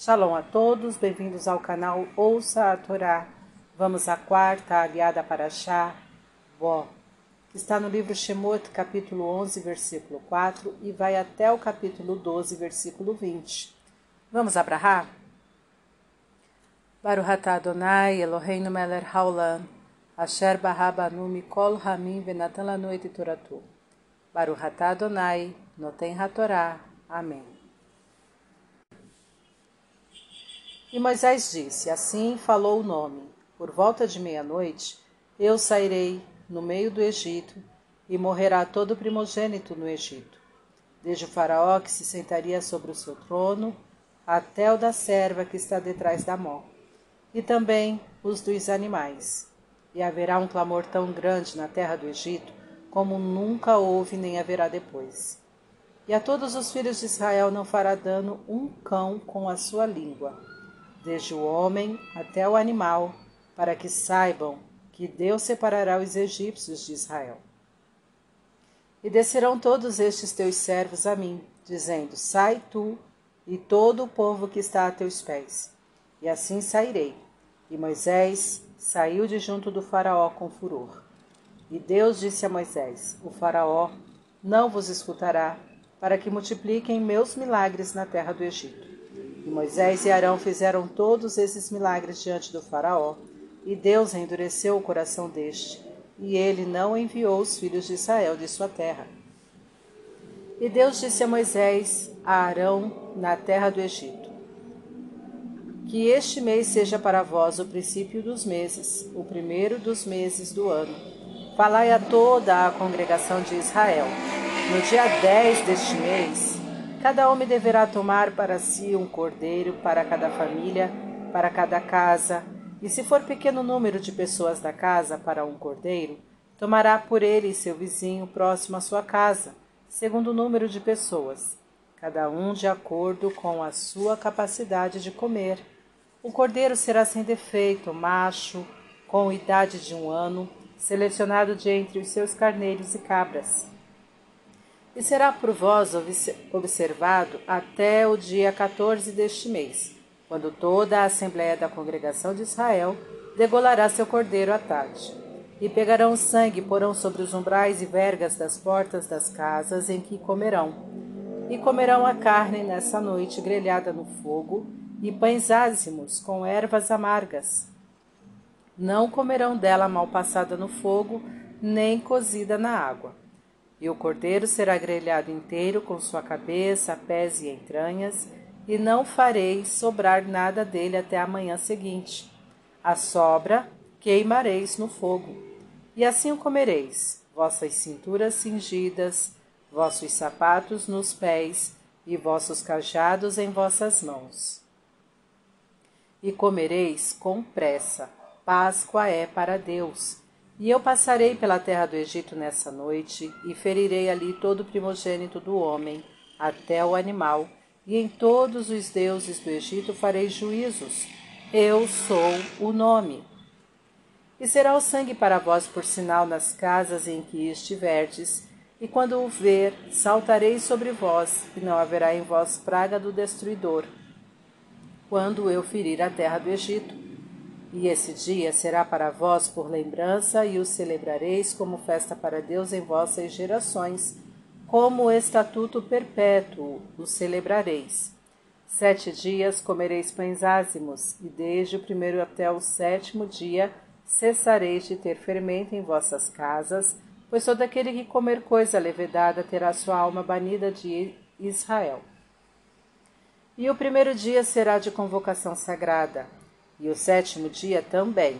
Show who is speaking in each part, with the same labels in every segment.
Speaker 1: Shalom a todos, bem-vindos ao canal Ouça a Torá. Vamos à quarta aliada para Chá, Bó, que está no livro Shemot, capítulo 11, versículo 4, e vai até o capítulo 12, versículo 20. Vamos abrahar? Baruch Adonai, Eloheinu melech haolam, asher barabanu mikol hamim venatan lanu et toratu. Baruch atah Adonai, noten hatorá. Amém. E Moisés disse: Assim falou o nome: Por volta de meia-noite eu sairei no meio do Egito, e morrerá todo primogênito no Egito, desde o Faraó que se sentaria sobre o seu trono, até o da serva que está detrás da mão, e também os dos animais. E haverá um clamor tão grande na terra do Egito, como nunca houve nem haverá depois. E a todos os filhos de Israel não fará dano um cão com a sua língua desde o homem até o animal, para que saibam que Deus separará os egípcios de Israel. E descerão todos estes teus servos a mim, dizendo: Sai tu e todo o povo que está a teus pés. E assim sairei. E Moisés saiu de junto do Faraó com furor. E Deus disse a Moisés: O Faraó não vos escutará, para que multipliquem meus milagres na terra do Egito. E Moisés e Arão fizeram todos esses milagres diante do Faraó, e Deus endureceu o coração deste, e ele não enviou os filhos de Israel de sua terra. E Deus disse a Moisés, a Arão, na terra do Egito: Que este mês seja para vós o princípio dos meses, o primeiro dos meses do ano. Falai a toda a congregação de Israel. No dia 10 deste mês, Cada homem deverá tomar para si um cordeiro para cada família, para cada casa, e se for pequeno número de pessoas da casa para um cordeiro, tomará por ele seu vizinho próximo à sua casa, segundo o número de pessoas, cada um de acordo com a sua capacidade de comer. O cordeiro será sem defeito, macho, com idade de um ano, selecionado de entre os seus carneiros e cabras e será por vós observado até o dia 14 deste mês, quando toda a Assembleia da Congregação de Israel degolará seu cordeiro à tarde. E pegarão sangue e porão sobre os umbrais e vergas das portas das casas em que comerão. E comerão a carne nessa noite grelhada no fogo, e pães ázimos com ervas amargas. Não comerão dela mal passada no fogo, nem cozida na água e o cordeiro será grelhado inteiro com sua cabeça, pés e entranhas, e não fareis sobrar nada dele até a manhã seguinte. A sobra queimareis no fogo. E assim o comereis, vossas cinturas cingidas, vossos sapatos nos pés e vossos cajados em vossas mãos. E comereis com pressa. Páscoa é para Deus e eu passarei pela terra do Egito nessa noite, e ferirei ali todo o primogênito do homem, até o animal, e em todos os deuses do Egito farei juízos. Eu sou o nome. E será o sangue para vós por sinal nas casas em que estiverdes, e quando o ver, saltarei sobre vós, e não haverá em vós praga do destruidor, quando eu ferir a terra do Egito e esse dia será para vós por lembrança, e o celebrareis como festa para Deus em vossas gerações, como estatuto perpétuo o celebrareis. Sete dias comereis pães ázimos, e desde o primeiro até o sétimo dia cessareis de ter fermento em vossas casas, pois todo aquele que comer coisa levedada terá sua alma banida de Israel. E o primeiro dia será de convocação sagrada, e o sétimo dia também.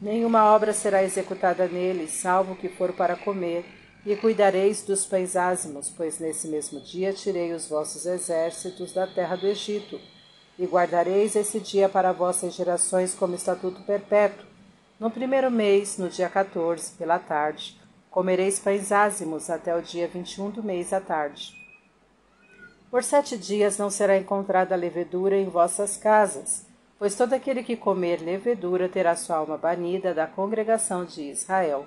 Speaker 1: Nenhuma obra será executada nele, salvo o que for para comer, e cuidareis dos pães ázimos, pois nesse mesmo dia tirei os vossos exércitos da terra do Egito, e guardareis esse dia para vossas gerações como estatuto perpétuo. No primeiro mês, no dia 14, pela tarde, comereis pães ázimos até o dia 21 do mês à tarde. Por sete dias não será encontrada levedura em vossas casas, pois todo aquele que comer levedura terá sua alma banida da congregação de Israel,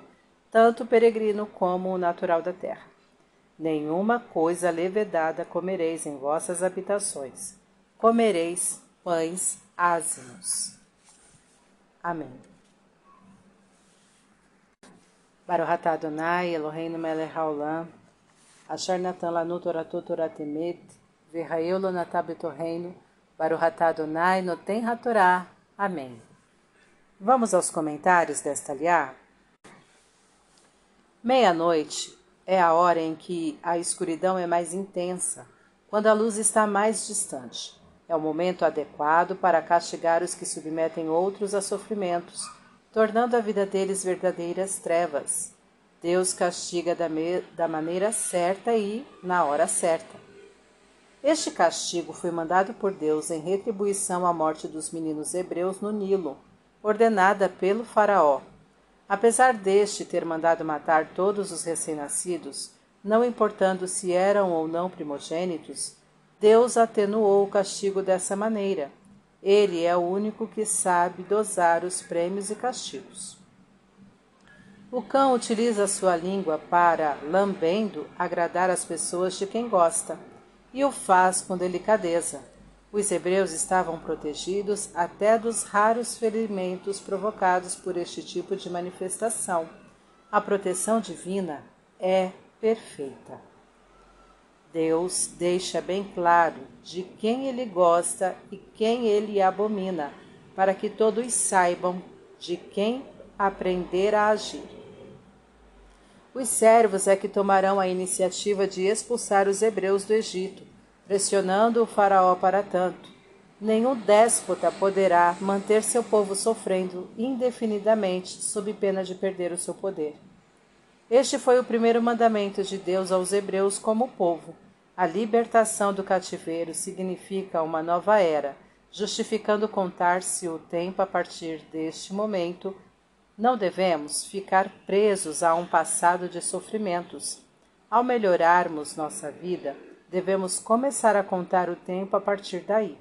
Speaker 1: tanto o peregrino como o natural da terra. Nenhuma coisa levedada comereis em vossas habitações. Comereis pães ázimos. Amém. Baruch Adonai Eloheinu melech haolam, asher natan lanu toratu toratemet, v'ra'eu lo betorreino, Baruch Adonai noten hatorá. Amém. Vamos aos comentários desta liá? Meia-noite é a hora em que a escuridão é mais intensa, quando a luz está mais distante. É o momento adequado para castigar os que submetem outros a sofrimentos, tornando a vida deles verdadeiras trevas. Deus castiga da, da maneira certa e na hora certa. Este castigo foi mandado por Deus em retribuição à morte dos meninos hebreus no Nilo, ordenada pelo Faraó. Apesar deste ter mandado matar todos os recém-nascidos, não importando se eram ou não primogênitos, Deus atenuou o castigo dessa maneira. Ele é o único que sabe dosar os prêmios e castigos. O cão utiliza sua língua para, lambendo, agradar as pessoas de quem gosta, e o faz com delicadeza. Os hebreus estavam protegidos até dos raros ferimentos provocados por este tipo de manifestação. A proteção divina é perfeita. Deus deixa bem claro de quem ele gosta e quem ele abomina, para que todos saibam de quem aprender a agir. Os servos é que tomarão a iniciativa de expulsar os hebreus do Egito, pressionando o Faraó para tanto. Nenhum déspota poderá manter seu povo sofrendo indefinidamente sob pena de perder o seu poder. Este foi o primeiro mandamento de Deus aos hebreus como povo. A libertação do cativeiro significa uma nova era, justificando contar-se o tempo a partir deste momento não devemos ficar presos a um passado de sofrimentos. Ao melhorarmos nossa vida, devemos começar a contar o tempo a partir daí.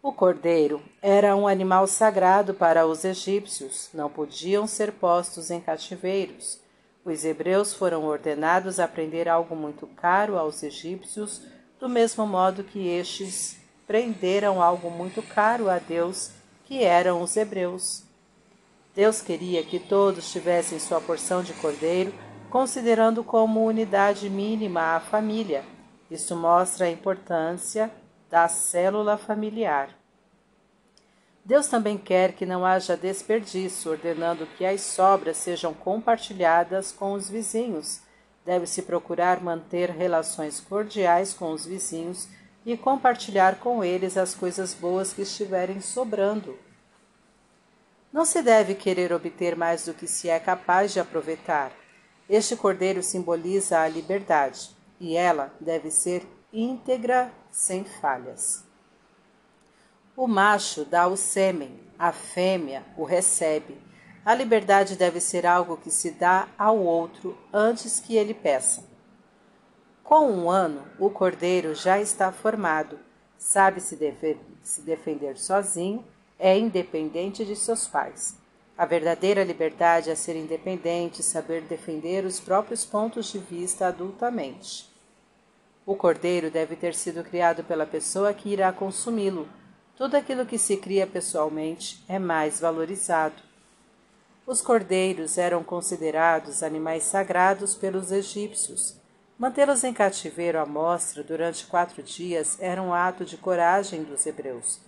Speaker 1: O cordeiro era um animal sagrado para os egípcios, não podiam ser postos em cativeiros. Os hebreus foram ordenados a prender algo muito caro aos egípcios, do mesmo modo que estes prenderam algo muito caro a Deus, que eram os hebreus. Deus queria que todos tivessem sua porção de cordeiro, considerando como unidade mínima a família. Isso mostra a importância da célula familiar. Deus também quer que não haja desperdício, ordenando que as sobras sejam compartilhadas com os vizinhos. Deve-se procurar manter relações cordiais com os vizinhos e compartilhar com eles as coisas boas que estiverem sobrando. Não se deve querer obter mais do que se é capaz de aproveitar. Este cordeiro simboliza a liberdade, e ela deve ser íntegra, sem falhas. O macho dá o sêmen, a fêmea o recebe. A liberdade deve ser algo que se dá ao outro antes que ele peça. Com um ano, o cordeiro já está formado, sabe se, defender sozinho é independente de seus pais. A verdadeira liberdade é ser independente saber defender os próprios pontos de vista adultamente. O cordeiro deve ter sido criado pela pessoa que irá consumi-lo. Tudo aquilo que se cria pessoalmente é mais valorizado. Os cordeiros eram considerados animais sagrados pelos egípcios. Mantê-los em cativeiro à mostra durante quatro dias era um ato de coragem dos hebreus.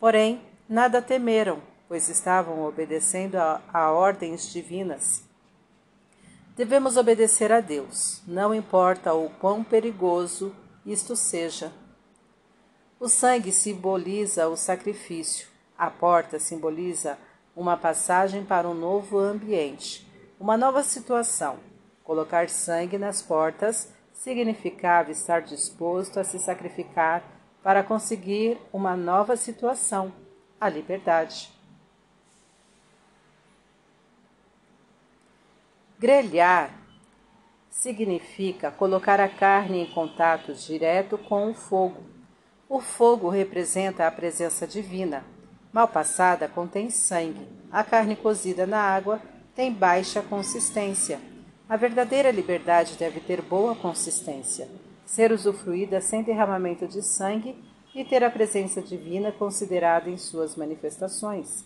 Speaker 1: Porém, Nada temeram, pois estavam obedecendo a, a ordens divinas. Devemos obedecer a Deus, não importa o quão perigoso isto seja. O sangue simboliza o sacrifício, a porta simboliza uma passagem para um novo ambiente, uma nova situação. Colocar sangue nas portas significava estar disposto a se sacrificar para conseguir uma nova situação a liberdade. Grelhar significa colocar a carne em contato direto com o fogo. O fogo representa a presença divina. Mal passada contém sangue. A carne cozida na água tem baixa consistência. A verdadeira liberdade deve ter boa consistência, ser usufruída sem derramamento de sangue e ter a presença divina considerada em suas manifestações.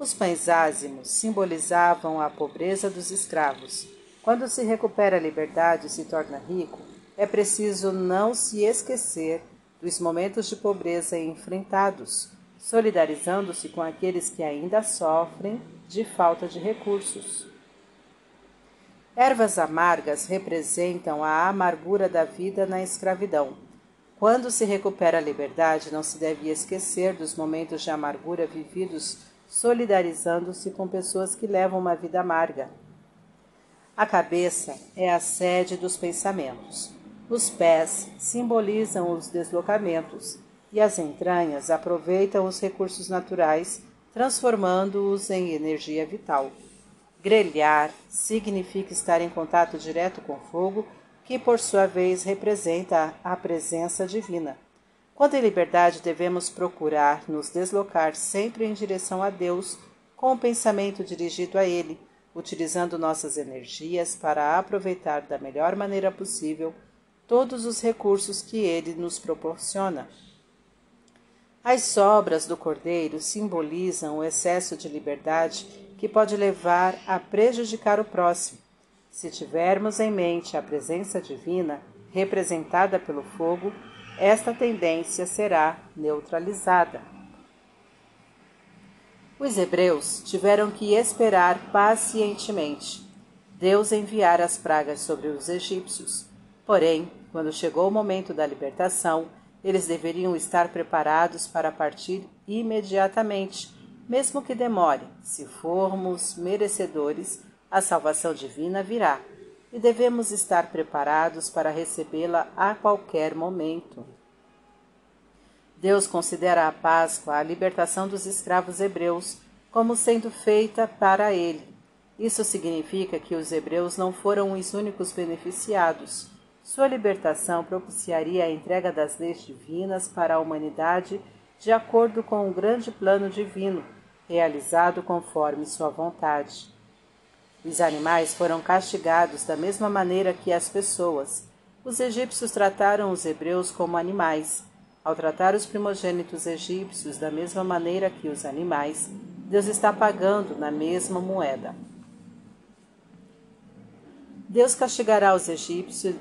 Speaker 1: Os pães ázimos simbolizavam a pobreza dos escravos. Quando se recupera a liberdade e se torna rico, é preciso não se esquecer dos momentos de pobreza enfrentados, solidarizando-se com aqueles que ainda sofrem de falta de recursos. Ervas amargas representam a amargura da vida na escravidão. Quando se recupera a liberdade, não se deve esquecer dos momentos de amargura vividos, solidarizando-se com pessoas que levam uma vida amarga. A cabeça é a sede dos pensamentos. Os pés simbolizam os deslocamentos e as entranhas aproveitam os recursos naturais, transformando-os em energia vital. Grelhar significa estar em contato direto com fogo, que por sua vez representa a presença divina. Quando em liberdade devemos procurar nos deslocar sempre em direção a Deus, com o pensamento dirigido a Ele, utilizando nossas energias para aproveitar da melhor maneira possível todos os recursos que Ele nos proporciona. As sobras do cordeiro simbolizam o excesso de liberdade que pode levar a prejudicar o próximo. Se tivermos em mente a presença divina representada pelo fogo, esta tendência será neutralizada. Os hebreus tiveram que esperar pacientemente Deus enviar as pragas sobre os egípcios. Porém, quando chegou o momento da libertação, eles deveriam estar preparados para partir imediatamente mesmo que demore, se formos merecedores, a salvação divina virá e devemos estar preparados para recebê-la a qualquer momento. Deus considera a Páscoa a libertação dos escravos hebreus como sendo feita para ele. Isso significa que os hebreus não foram os únicos beneficiados. Sua libertação propiciaria a entrega das leis divinas para a humanidade de acordo com o grande plano divino realizado conforme sua vontade. Os animais foram castigados da mesma maneira que as pessoas. Os egípcios trataram os hebreus como animais. Ao tratar os primogênitos egípcios da mesma maneira que os animais, Deus está pagando na mesma moeda. Deus castigará os egípcios,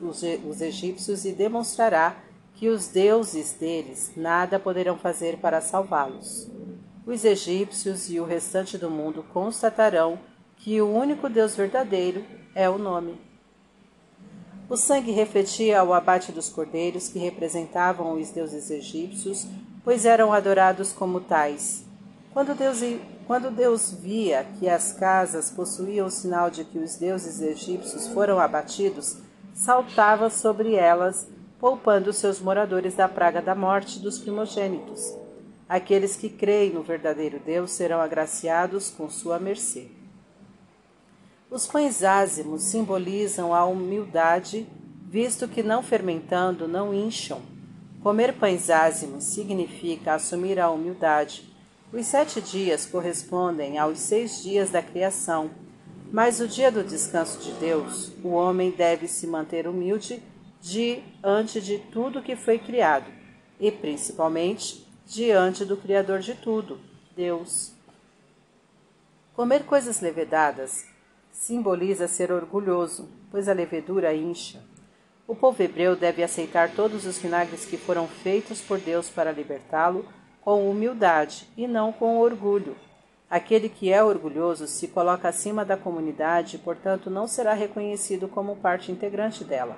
Speaker 1: os, os egípcios e demonstrará que os deuses deles nada poderão fazer para salvá-los os egípcios e o restante do mundo constatarão que o único Deus verdadeiro é o nome. O sangue refletia o abate dos cordeiros que representavam os deuses egípcios, pois eram adorados como tais. Quando Deus, quando Deus via que as casas possuíam o sinal de que os deuses egípcios foram abatidos, saltava sobre elas, poupando seus moradores da praga da morte dos primogênitos. Aqueles que creem no verdadeiro Deus serão agraciados com sua mercê. Os pães ázimos simbolizam a humildade, visto que não fermentando não incham. Comer pães ázimos significa assumir a humildade. Os sete dias correspondem aos seis dias da criação, mas o dia do descanso de Deus, o homem deve se manter humilde diante de tudo que foi criado, e principalmente diante do Criador de tudo, Deus. Comer coisas levedadas simboliza ser orgulhoso, pois a levedura incha. O povo hebreu deve aceitar todos os vinagres que foram feitos por Deus para libertá-lo com humildade e não com orgulho. Aquele que é orgulhoso se coloca acima da comunidade e, portanto, não será reconhecido como parte integrante dela.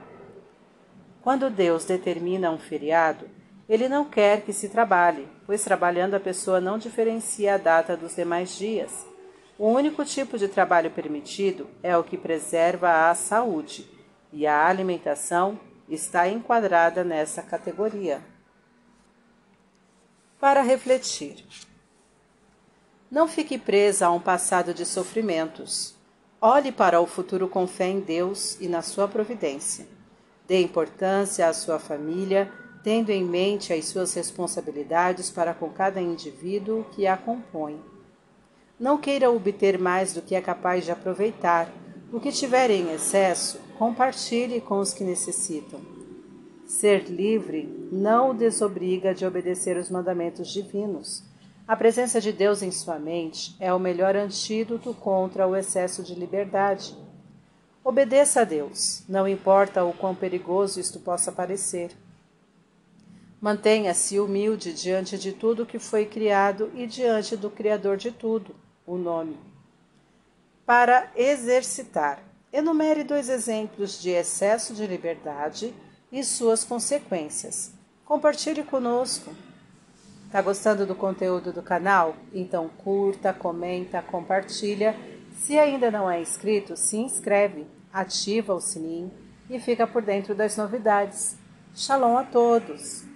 Speaker 1: Quando Deus determina um feriado, ele não quer que se trabalhe, pois trabalhando a pessoa não diferencia a data dos demais dias. O único tipo de trabalho permitido é o que preserva a saúde, e a alimentação está enquadrada nessa categoria. Para refletir. Não fique presa a um passado de sofrimentos. Olhe para o futuro com fé em Deus e na sua providência. Dê importância à sua família tendo em mente as suas responsabilidades para com cada indivíduo que a compõe. Não queira obter mais do que é capaz de aproveitar. O que tiver em excesso, compartilhe com os que necessitam. Ser livre não o desobriga de obedecer os mandamentos divinos. A presença de Deus em sua mente é o melhor antídoto contra o excesso de liberdade. Obedeça a Deus, não importa o quão perigoso isto possa parecer. Mantenha-se humilde diante de tudo que foi criado e diante do Criador de tudo, o nome. Para exercitar, enumere dois exemplos de excesso de liberdade e suas consequências. Compartilhe conosco. Tá gostando do conteúdo do canal? Então curta, comenta, compartilha. Se ainda não é inscrito, se inscreve, ativa o sininho e fica por dentro das novidades. Shalom a todos!